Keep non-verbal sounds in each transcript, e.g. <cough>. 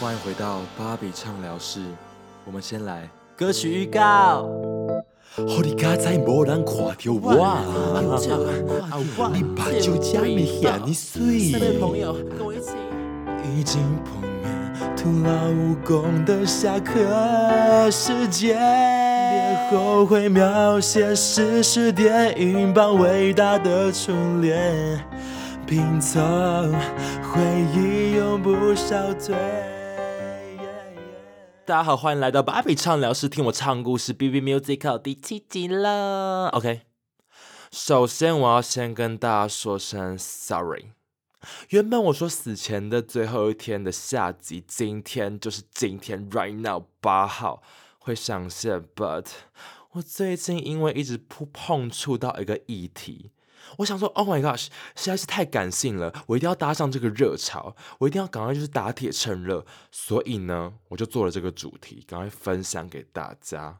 欢迎回到芭比畅聊室。我们先来歌曲预告。好你家在无人看到我，你把酒加没嫌你水。朋友跟我一起。已经碰面，徒劳无功的下课时间，别后悔描写史诗电影般伟大的初恋，拼凑回忆永不消退。大家好，欢迎来到芭比畅聊室，听我唱故事。B B Musical 第七集了。OK，首先我要先跟大家说声 Sorry。原本我说死前的最后一天的下集，今天就是今天，right now 八号会上线。But 我最近因为一直碰碰触到一个议题，我想说，Oh my gosh，实在是太感性了，我一定要搭上这个热潮，我一定要赶快就是打铁趁热，所以呢，我就做了这个主题，赶快分享给大家。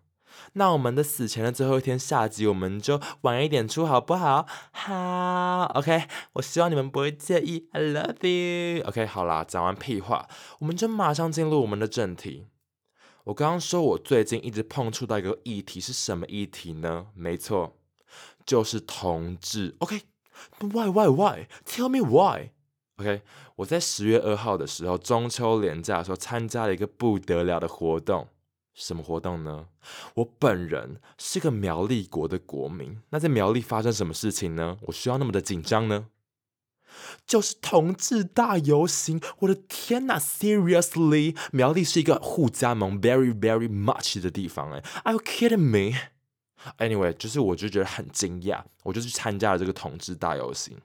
那我们的死前的最后一天下集，我们就晚一点出，好不好？好，OK。我希望你们不会介意。I love you。OK，好啦，讲完屁话，我们就马上进入我们的正题。我刚刚说我最近一直碰触到一个议题，是什么议题呢？没错，就是同志。OK，Why Why Why？Tell me Why。OK，我在十月二号的时候，中秋连假的时候，参加了一个不得了的活动。什么活动呢？我本人是个苗栗国的国民，那在苗栗发生什么事情呢？我需要那么的紧张呢？就是同志大游行！我的天呐，Seriously，苗栗是一个互加盟 very very much 的地方哎，Are you kidding me？Anyway，就是我就觉得很惊讶，我就去参加了这个同志大游行。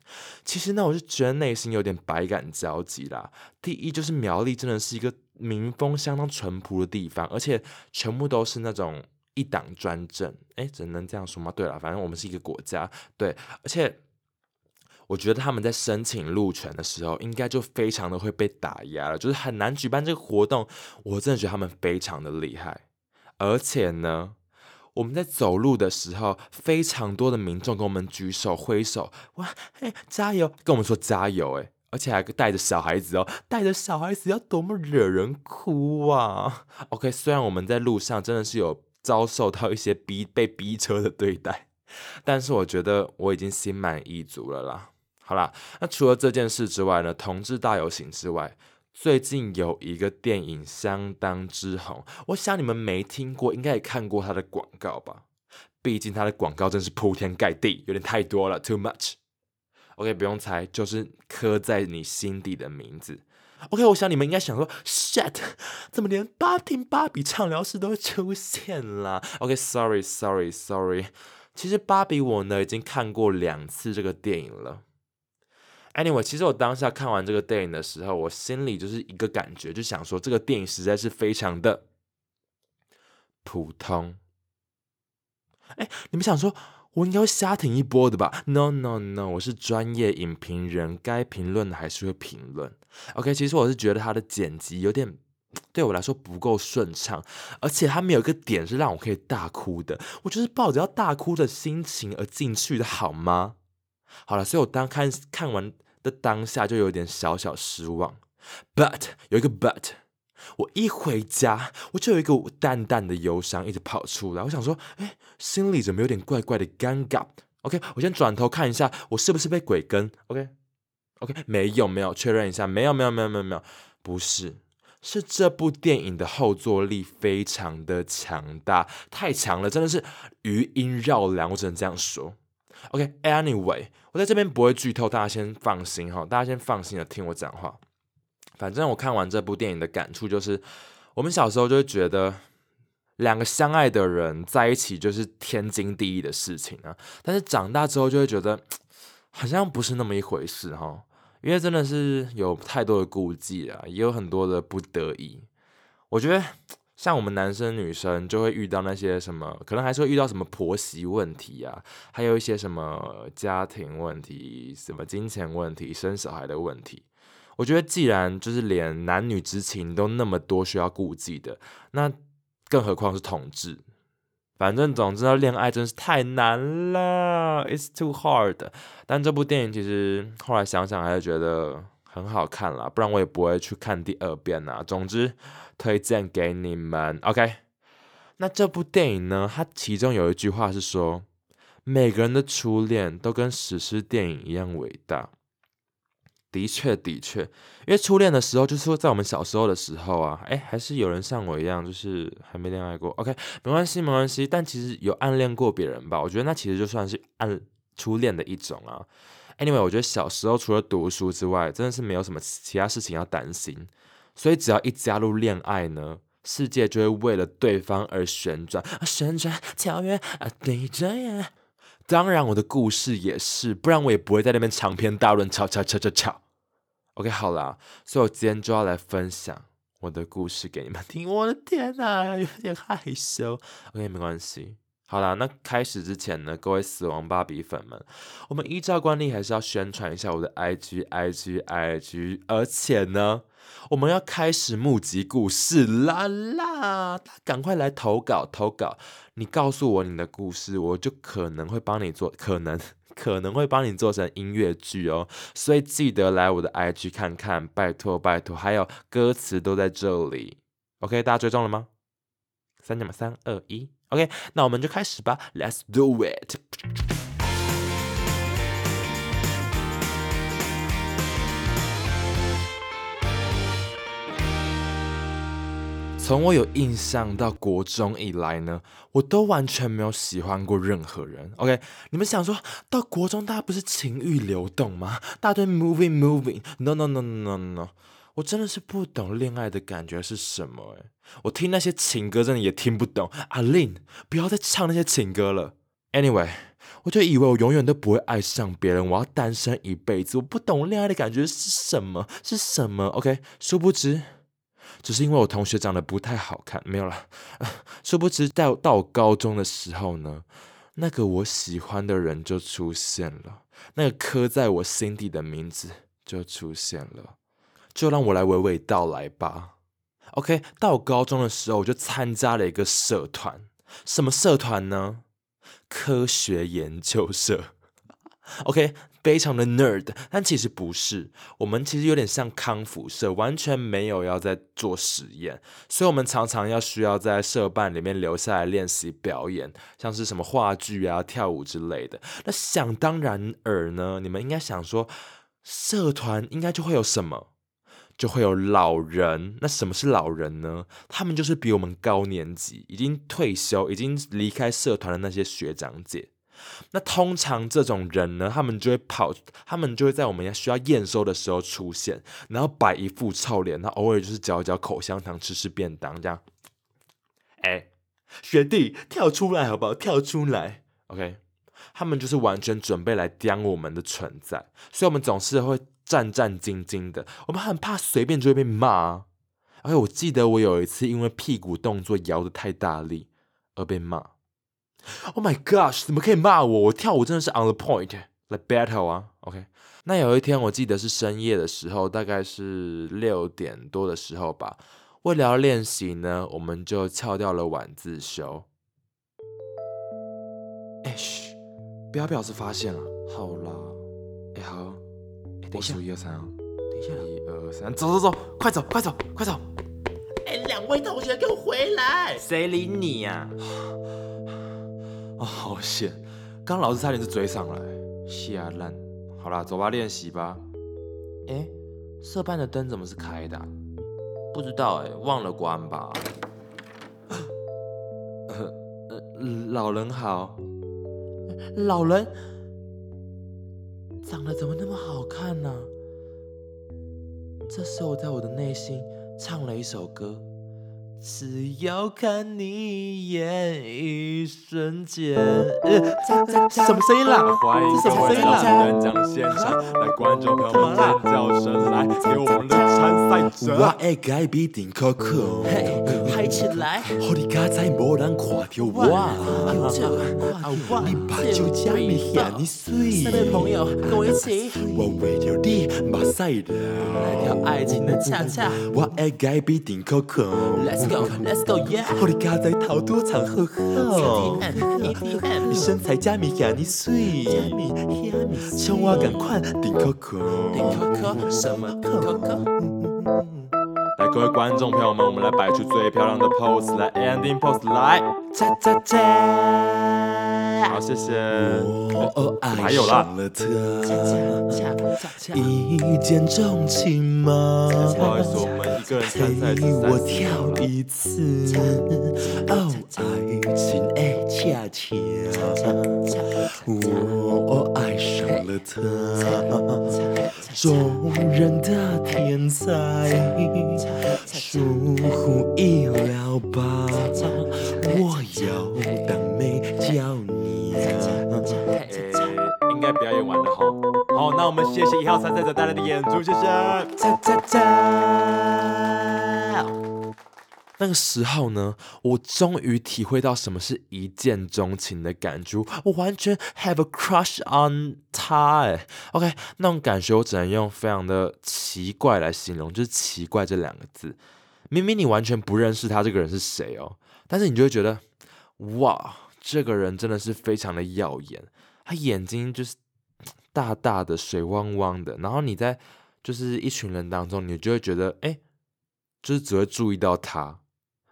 其实呢，我就觉得内心有点百感交集啦。第一，就是苗栗真的是一个。民风相当淳朴的地方，而且全部都是那种一党专政，哎，只能这样说吗？对了，反正我们是一个国家，对，而且我觉得他们在申请路权的时候，应该就非常的会被打压了，就是很难举办这个活动。我真的觉得他们非常的厉害，而且呢，我们在走路的时候，非常多的民众跟我们举手挥手，哇，嘿，加油，跟我们说加油，哎。而且还带着小孩子哦，带着小孩子要多么惹人哭啊！OK，虽然我们在路上真的是有遭受到一些逼被逼车的对待，但是我觉得我已经心满意足了啦。好啦，那除了这件事之外呢，同志大游行之外，最近有一个电影相当之红，我想你们没听过，应该也看过它的广告吧？毕竟它的广告真是铺天盖地，有点太多了，too much。OK，不用猜，就是刻在你心底的名字。OK，我想你们应该想说，Shit，怎么连巴听芭比畅聊室都出现了？OK，Sorry，Sorry，Sorry。其实芭比我呢已经看过两次这个电影了。Anyway，其实我当下看完这个电影的时候，我心里就是一个感觉，就想说这个电影实在是非常的普通。哎，你们想说？我应该会瞎挺一波的吧？No No No，我是专业影评人，该评论的还是会评论。OK，其实我是觉得他的剪辑有点对我来说不够顺畅，而且他没有一个点是让我可以大哭的。我就是抱着要大哭的心情而进去的，好吗？好了，所以我当看看完的当下就有点小小失望。But 有一个 But。我一回家，我就有一个淡淡的忧伤一直跑出来。我想说，哎，心里怎么有点怪怪的尴尬？OK，我先转头看一下，我是不是被鬼跟？OK，OK，没有没有，确认一下，没有没有没有没有没有，不是，是这部电影的后坐力非常的强大，太强了，真的是余音绕梁，我只能这样说。OK，Anyway，我在这边不会剧透，大家先放心哈，大家先放心的听我讲话。反正我看完这部电影的感触就是，我们小时候就会觉得两个相爱的人在一起就是天经地义的事情啊，但是长大之后就会觉得好像不是那么一回事哈，因为真的是有太多的顾忌啊，也有很多的不得已。我觉得像我们男生女生就会遇到那些什么，可能还是会遇到什么婆媳问题啊，还有一些什么家庭问题、什么金钱问题、生小孩的问题。我觉得，既然就是连男女之情都那么多需要顾忌的，那更何况是同志。反正总之，恋爱真是太难了，It's too hard。但这部电影其实后来想想，还是觉得很好看啦，不然我也不会去看第二遍啦。总之，推荐给你们。OK，那这部电影呢？它其中有一句话是说，每个人的初恋都跟史诗电影一样伟大。的确，的确，因为初恋的时候，就是说在我们小时候的时候啊，哎，还是有人像我一样，就是还没恋爱过。OK，没关系，没关系。但其实有暗恋过别人吧？我觉得那其实就算是暗初恋的一种啊。Anyway，我觉得小时候除了读书之外，真的是没有什么其他事情要担心。所以只要一加入恋爱呢，世界就会为了对方而旋转，旋转跳跃啊，对着眼。当然，我的故事也是，不然我也不会在那边长篇大论吵吵吵吵吵。OK，好啦，所以我今天就要来分享我的故事给你们听。我的天哪，有点害羞。OK，没关系。好啦，那开始之前呢，各位死亡芭比粉们，我们依照惯例还是要宣传一下我的 IG，IG，IG，而且呢，我们要开始募集故事啦啦，赶快来投稿投稿。你告诉我你的故事，我就可能会帮你做，可能。<laughs> 可能会帮你做成音乐剧哦，所以记得来我的 IG 看看，拜托拜托，还有歌词都在这里。OK，大家追踪了吗？三点三二一，OK，那我们就开始吧，Let's do it。从我有印象到国中以来呢，我都完全没有喜欢过任何人。OK，你们想说到国中，大家不是情欲流动吗？大堆 moving moving，no no no no no no，我真的是不懂恋爱的感觉是什么。诶，我听那些情歌真的也听不懂。阿令，不要再唱那些情歌了。Anyway，我就以为我永远都不会爱上别人，我要单身一辈子。我不懂恋爱的感觉是什么？是什么？OK，殊不知。只是因为我同学长得不太好看，没有了。<laughs> 殊不知到到我高中的时候呢，那个我喜欢的人就出现了，那个刻在我心底的名字就出现了。就让我来娓娓道来吧。OK，到我高中的时候，我就参加了一个社团，什么社团呢？科学研究社。<laughs> OK。非常的 nerd，但其实不是，我们其实有点像康复社，完全没有要在做实验，所以我们常常要需要在社办里面留下来练习表演，像是什么话剧啊、跳舞之类的。那想当然尔呢，你们应该想说，社团应该就会有什么，就会有老人。那什么是老人呢？他们就是比我们高年级，已经退休、已经离开社团的那些学长姐。那通常这种人呢，他们就会跑，他们就会在我们需要验收的时候出现，然后摆一副臭脸，然后偶尔就是嚼一嚼口香糖，吃吃便当这样。哎，学弟跳出来好不好？跳出来，OK。他们就是完全准备来刁我们的存在，所以我们总是会战战兢兢的，我们很怕随便就会被骂。而且我记得我有一次因为屁股动作摇的太大力而被骂。Oh my gosh！怎么可以骂我？我跳舞真的是 on the point，like battle 啊。OK，那有一天我记得是深夜的时候，大概是六点多的时候吧。为了要练习呢，我们就翘掉了晚自修。哎嘘，不要表示发现了。好啦，哎好，我数一二三啊。等一下，一二三，走走走，快走快走快走！哎，两位同学给我回来！谁理你呀？<sighs> 哦，好险！刚老师差点就追上来，吓烂。好啦，走吧，练习吧。哎，社办的灯怎么是开的？不知道哎，忘了关吧。<laughs> 老人好，老人长得怎么那么好看呢？这时候，在我的内心唱了一首歌。只要看你一眼，一瞬间。什么声音啦？欢迎各位来到颁奖现场，来观众朋友们尖叫声来给我们的参赛者。我爱改变顶可可，嘿，嗨起来！好你刚才没人看到我，你把酒加没嫌你水。三位朋友跟我一起，我为了你马赛的，来条爱情的恰恰。我爱改变顶可可，Let's Let's go，Let's go，Yeah！我的家在桃多长好。好，你身材加米加你水，像我赶快顶 Coco？来，各位观众朋友们，我们来摆出最漂亮的 pose，来 ending pose，来，恰恰恰，好，谢谢。我还有啦，一见钟情吗？不好意思，我们一个人参赛陪我跳一次，哦，爱情。的恰恰，我爱上了他，众人的天才，出乎意料吧？我要当美娇娘。应该表演完了哈。好，那我们谢谢一号参赛者带来的演出，谢谢。那个时候呢，我终于体会到什么是一见钟情的感觉，我完全 have a crush on 他哎。OK，那种感觉我只能用非常的奇怪来形容，就是奇怪这两个字。明明你完全不认识他这个人是谁哦，但是你就会觉得，哇，这个人真的是非常的耀眼，他眼睛就是大大的、水汪汪的，然后你在就是一群人当中，你就会觉得，哎，就是只会注意到他。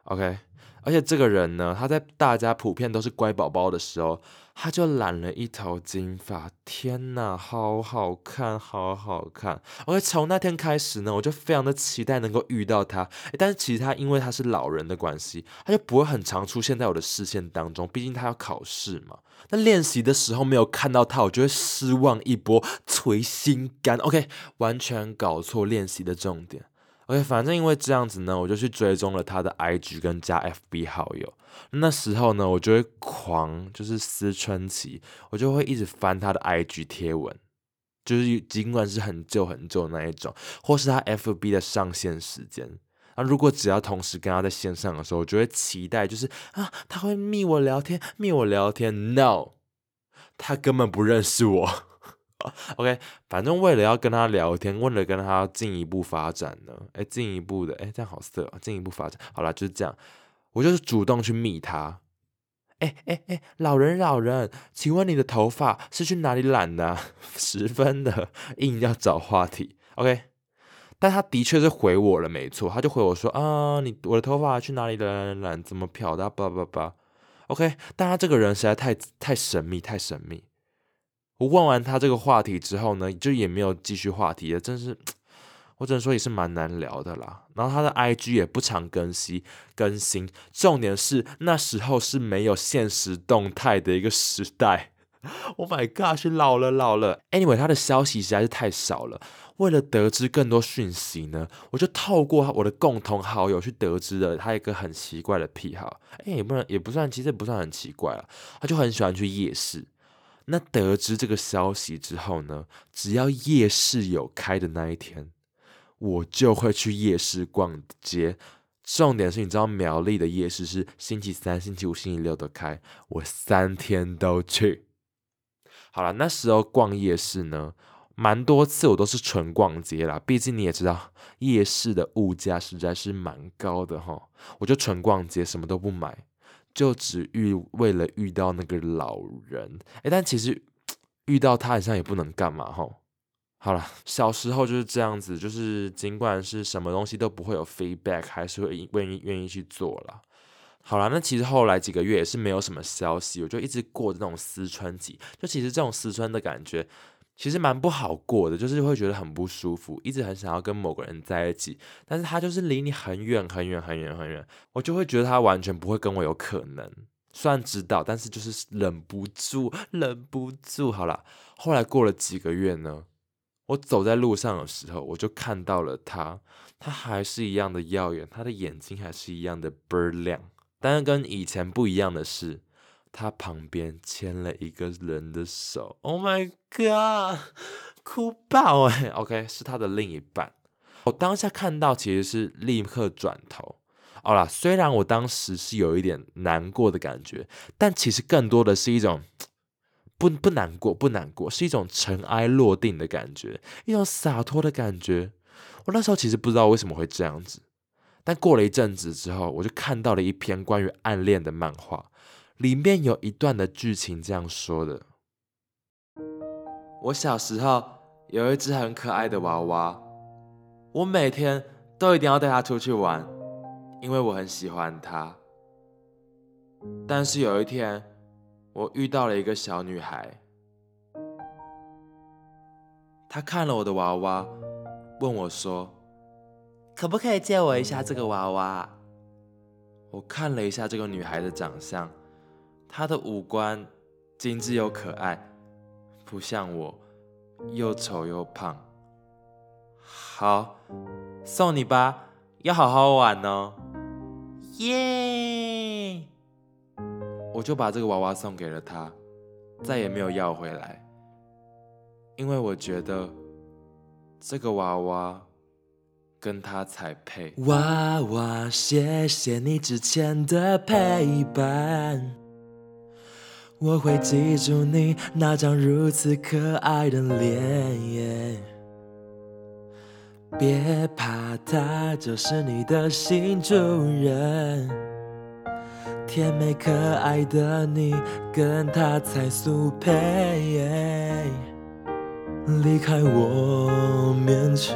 OK，而且这个人呢，他在大家普遍都是乖宝宝的时候，他就染了一头金发。天呐，好好看，好好看。OK，从那天开始呢，我就非常的期待能够遇到他。但是其实他因为他是老人的关系，他就不会很常出现在我的视线当中。毕竟他要考试嘛。那练习的时候没有看到他，我就会失望一波，捶心肝。OK，完全搞错练习的重点。OK，反正因为这样子呢，我就去追踪了他的 IG 跟加 FB 好友。那时候呢，我就会狂就是思春期，我就会一直翻他的 IG 贴文，就是尽管是很旧很旧那一种，或是他 FB 的上线时间。啊，如果只要同时跟他在线上的时候，我就会期待，就是啊，他会密我聊天，密我聊天。No，他根本不认识我。<laughs> OK，反正为了要跟他聊天，为了跟他进一步发展呢，哎，进一步的，哎，这样好色啊！进一步发展，好了，就是这样，我就是主动去密他。哎哎哎，老人老人，请问你的头发是去哪里染的？<laughs> 十分的硬要找话题，OK，但他的确是回我了，没错，他就回我说啊，你我的头发去哪里染染？怎么漂的？叭叭叭，OK，但他这个人实在太太神秘，太神秘。我问完他这个话题之后呢，就也没有继续话题了，真是，我只能说也是蛮难聊的啦。然后他的 IG 也不常更新，更新，重点是那时候是没有现实动态的一个时代。Oh my god，是老了老了。Anyway，他的消息实在是太少了。为了得知更多讯息呢，我就透过我的共同好友去得知了他一个很奇怪的癖好。哎，也不能也不算，其实也不算很奇怪了。他就很喜欢去夜市。那得知这个消息之后呢，只要夜市有开的那一天，我就会去夜市逛街。重点是，你知道苗栗的夜市是星期三、星期五、星期六都开，我三天都去。好了，那时候逛夜市呢，蛮多次我都是纯逛街啦。毕竟你也知道，夜市的物价实在是蛮高的哈。我就纯逛街，什么都不买。就只遇为了遇到那个老人，诶，但其实遇到他好像也不能干嘛吼。好了，小时候就是这样子，就是尽管是什么东西都不会有 feedback，还是会愿意愿意去做了。好了，那其实后来几个月也是没有什么消息，我就一直过着那种思春期，就其实这种思春的感觉。其实蛮不好过的，就是会觉得很不舒服，一直很想要跟某个人在一起，但是他就是离你很远很远很远很远，我就会觉得他完全不会跟我有可能。虽然知道，但是就是忍不住，忍不住。好了，后来过了几个月呢，我走在路上的时候，我就看到了他，他还是一样的耀眼，他的眼睛还是一样的倍儿亮，但是跟以前不一样的是。他旁边牵了一个人的手，Oh my god，哭爆哎！OK，是他的另一半。我当下看到其实是立刻转头。好啦，虽然我当时是有一点难过的感觉，但其实更多的是一种 <tsk> 不不难过不难过，是一种尘埃落定的感觉，一种洒脱的感觉。我那时候其实不知道为什么会这样子，但过了一阵子之后，我就看到了一篇关于暗恋的漫画，里面有一段的剧情这样说的：我小时候有一只很可爱的娃娃，我每天都一定要带它出去玩，因为我很喜欢它。但是有一天，我遇到了一个小女孩，她看了我的娃娃，问我说。可不可以借我一下这个娃娃？我看了一下这个女孩的长相，她的五官精致又可爱，不像我又丑又胖。好，送你吧，要好好玩哦。耶！我就把这个娃娃送给了她，再也没有要回来，因为我觉得这个娃娃。跟他才配。娃娃，谢谢你之前的陪伴，我会记住你那张如此可爱的脸。别怕，他就是你的新主人，甜美可爱的你，跟他才速配。离开我面前，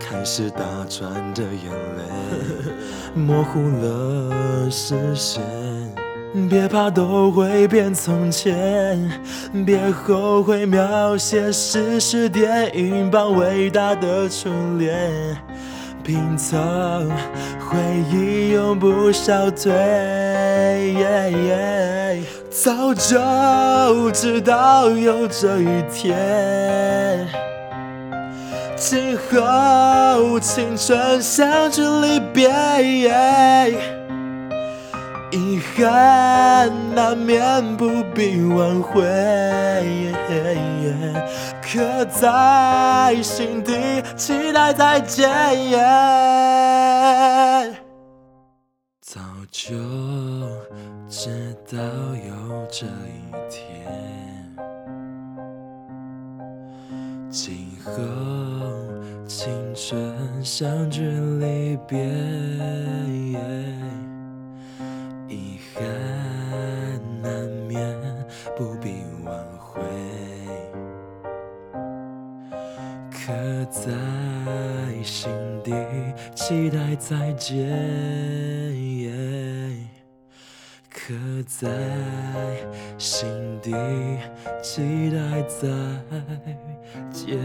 开始打转的眼泪，模糊了视线。别怕，都会变从前。别后悔，描写史诗电影般伟大的初恋。拼凑回忆，永不消退。早就知道有这一天，今后青春相聚离别，遗憾难免不必挽回，刻在心底，期待再见。早就。知道有这一天，今后青春相聚离别，憾难免，不必挽回，刻在心底，期待再见。刻在心底，期待再见。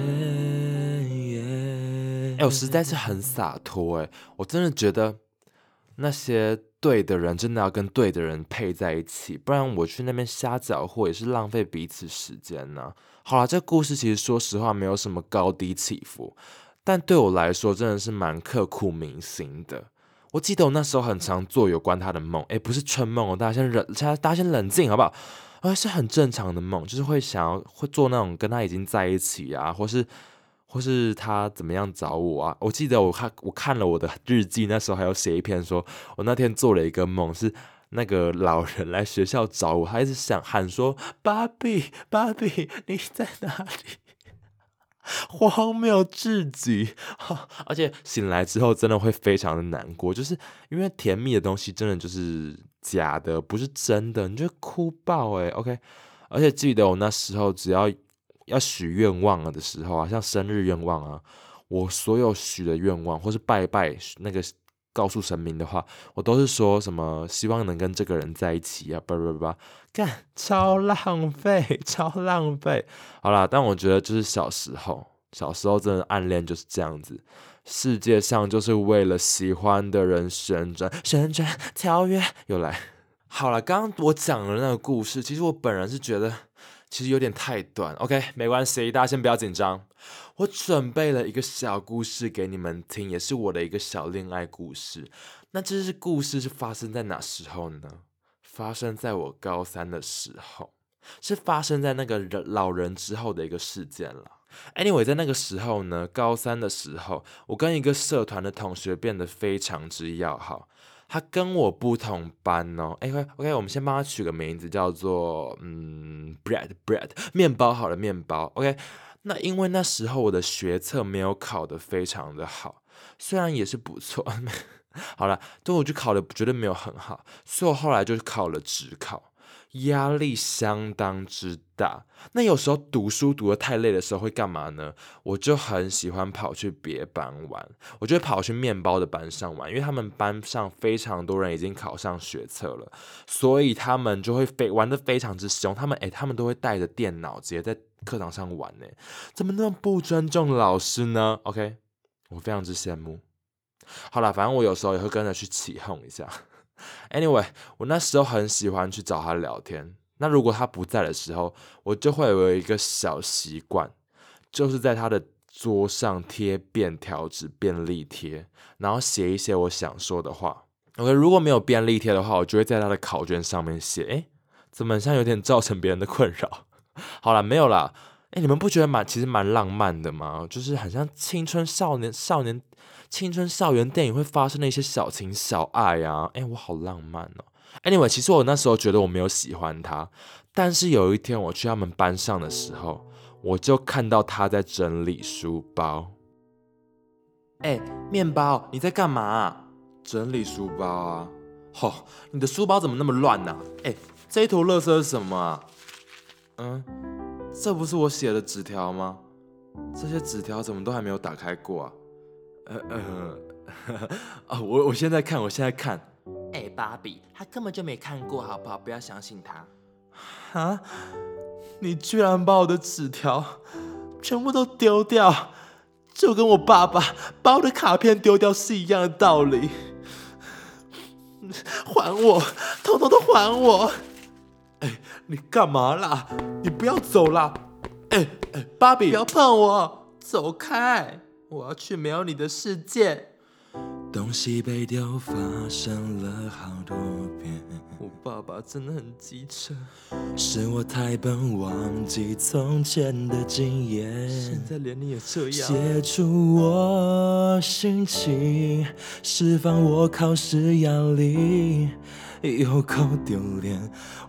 哎，我实在是很洒脱哎，我真的觉得那些对的人真的要跟对的人配在一起，不然我去那边瞎搅和也是浪费彼此时间呢。好了，这故事其实说实话没有什么高低起伏，但对我来说真的是蛮刻骨铭心的。我记得我那时候很常做有关他的梦，诶，不是春梦哦，大家先忍，大家先冷静好不好？而是很正常的梦，就是会想要会做那种跟他已经在一起啊，或是或是他怎么样找我啊？我记得我看我看了我的日记，那时候还有写一篇，说我那天做了一个梦，是那个老人来学校找我，他一直想喊说：“芭比，芭比，你在哪里？” <laughs> 荒谬至极，<laughs> 而且醒来之后真的会非常的难过，就是因为甜蜜的东西真的就是假的，不是真的，你就哭爆诶 OK，而且记得我那时候只要要许愿望了的时候啊，像生日愿望啊，我所有许的愿望或是拜拜那个。告诉神明的话，我都是说什么希望能跟这个人在一起啊，不不不，干超浪费，<laughs> 超浪费。好啦，但我觉得就是小时候，小时候真的暗恋就是这样子，世界上就是为了喜欢的人旋转，旋转，跳跃，又来。好了，刚刚我讲的那个故事，其实我本人是觉得。其实有点太短，OK，没关系，大家先不要紧张。我准备了一个小故事给你们听，也是我的一个小恋爱故事。那这是故事是发生在哪时候呢？发生在我高三的时候，是发生在那个人老人之后的一个事件了。Anyway，在那个时候呢，高三的时候，我跟一个社团的同学变得非常之要好。他跟我不同班哦，哎，OK，我们先帮他取个名字，叫做嗯，bread，bread，面包好了，面包，OK。那因为那时候我的学测没有考得非常的好，虽然也是不错。<laughs> 好了，但我就考的绝对没有很好，所以我后来就是考了职考，压力相当之大。那有时候读书读的太累的时候会干嘛呢？我就很喜欢跑去别班玩，我就会跑去面包的班上玩，因为他们班上非常多人已经考上学测了，所以他们就会非玩的非常之凶。他们诶，他们都会带着电脑直接在课堂上玩呢，怎么那么不尊重老师呢？OK，我非常之羡慕。好了，反正我有时候也会跟着去起哄一下。Anyway，我那时候很喜欢去找他聊天。那如果他不在的时候，我就会有一个小习惯，就是在他的桌上贴便条纸、便利贴，然后写一些我想说的话。OK，如果没有便利贴的话，我就会在他的考卷上面写。诶，怎么像有点造成别人的困扰？<laughs> 好了，没有啦。诶，你们不觉得蛮其实蛮浪漫的吗？就是很像青春少年少年。青春校园电影会发生的一些小情小爱啊，哎，我好浪漫哦。Anyway，其实我那时候觉得我没有喜欢他，但是有一天我去他们班上的时候，我就看到他在整理书包。哎，面包，你在干嘛？整理书包啊。吼，你的书包怎么那么乱呢？哎，这一坨垃圾是什么啊？嗯，这不是我写的纸条吗？这些纸条怎么都还没有打开过啊？呃呃，啊，我我现在看，我现在看，哎，芭比，他根本就没看过，好不好？不要相信他。啊！你居然把我的纸条全部都丢掉，就跟我爸爸把我的卡片丢掉是一样的道理。还我，统统都还我！哎，你干嘛啦？你不要走啦！哎哎，芭比，不要碰我，走开！我要去没有你的世界。东西被丢发生了好多遍。我爸爸真的很机车，是我太笨，忘记从前的经验。现在连你也这样。写出我心情，释放我考试压力。有够丢脸，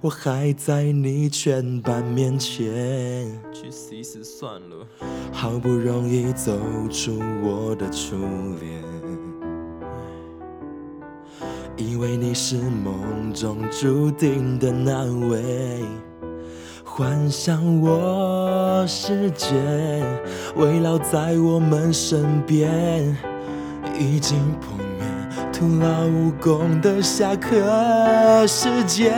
我还在你全班面前。去死一死算了。好不容易走出我的初恋，以为你是梦中注定的那位，幻想我世界围绕在我们身边，已经破灭。徒劳无功的下课时间，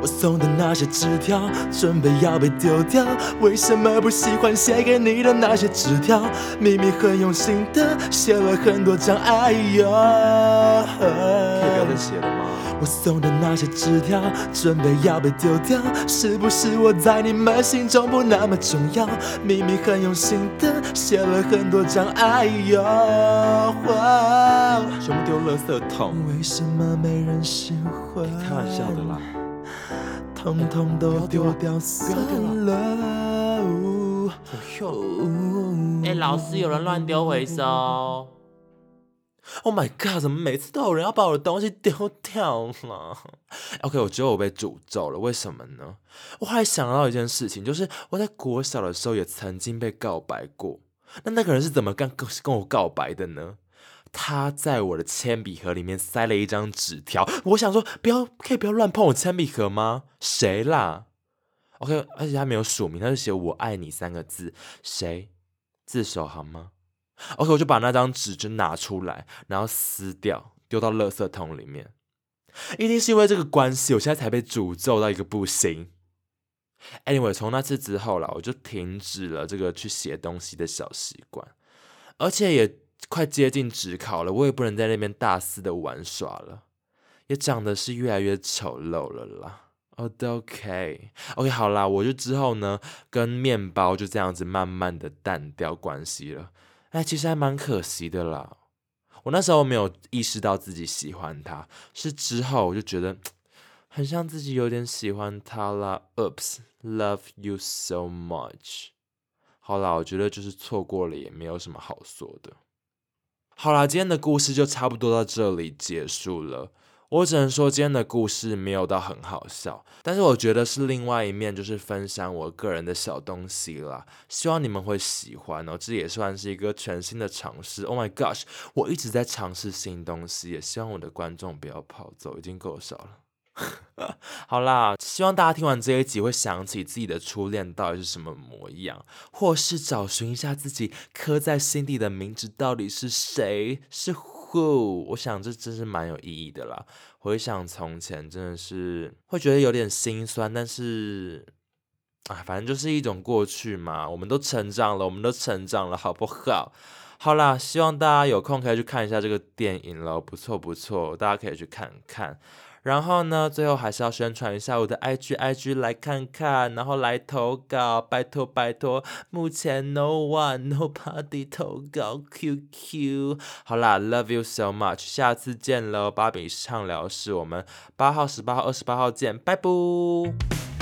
我送的那些纸条准备要被丢掉，为什么不喜欢写给你的那些纸条？明明很用心的写了很多张，哎呦，可以不要再写了吗？我送的那些纸条准备要被丢掉，是不是我在你们心中不那么重要？明明很用心的写了很多张，哎呦，全部丢垃圾桶。为什么没人喜欢？开玩笑的啦，通通都丢掉算了。哎，老师，有人乱丢回收。Oh my god！怎么每次都有人要把我的东西丢掉了？OK，我觉得我被诅咒了。为什么呢？我还想到一件事情，就是我在国小的时候也曾经被告白过。那那个人是怎么跟跟跟我告白的呢？他在我的铅笔盒里面塞了一张纸条。我想说，不要，可以不要乱碰我铅笔盒吗？谁啦？OK，而且他没有署名，他就写“我爱你”三个字。谁？自首好吗？OK，我就把那张纸就拿出来，然后撕掉，丢到垃圾桶里面。一定是因为这个关系，我现在才被诅咒到一个不行。Anyway，从那次之后啦，我就停止了这个去写东西的小习惯，而且也快接近职考了，我也不能在那边大肆的玩耍了，也长得是越来越丑陋了啦。哦，都 OK，OK，好啦，我就之后呢，跟面包就这样子慢慢的淡掉关系了。哎，其实还蛮可惜的啦。我那时候没有意识到自己喜欢他，是之后我就觉得很像自己有点喜欢他啦。Oops，love you so much。好啦，我觉得就是错过了也没有什么好说的。好啦，今天的故事就差不多到这里结束了。我只能说今天的故事没有到很好笑，但是我觉得是另外一面，就是分享我个人的小东西啦。希望你们会喜欢哦，这也算是一个全新的尝试。Oh my gosh，我一直在尝试新东西，也希望我的观众不要跑走，已经够少了。<laughs> 好啦，希望大家听完这一集会想起自己的初恋到底是什么模样，或是找寻一下自己刻在心底的名字到底是谁，是。过我想这真是蛮有意义的啦。回想从前，真的是会觉得有点心酸，但是啊，反正就是一种过去嘛。我们都成长了，我们都成长了，好不好？好啦，希望大家有空可以去看一下这个电影了，不错不错，大家可以去看看。然后呢，最后还是要宣传一下我的 IG IG 来看看，然后来投稿，拜托拜托。目前 no one <laughs> nobody 投稿 QQ。好啦，love you so much，下次见喽，芭比畅聊室，我们八号、十八号、二十八号见，拜拜。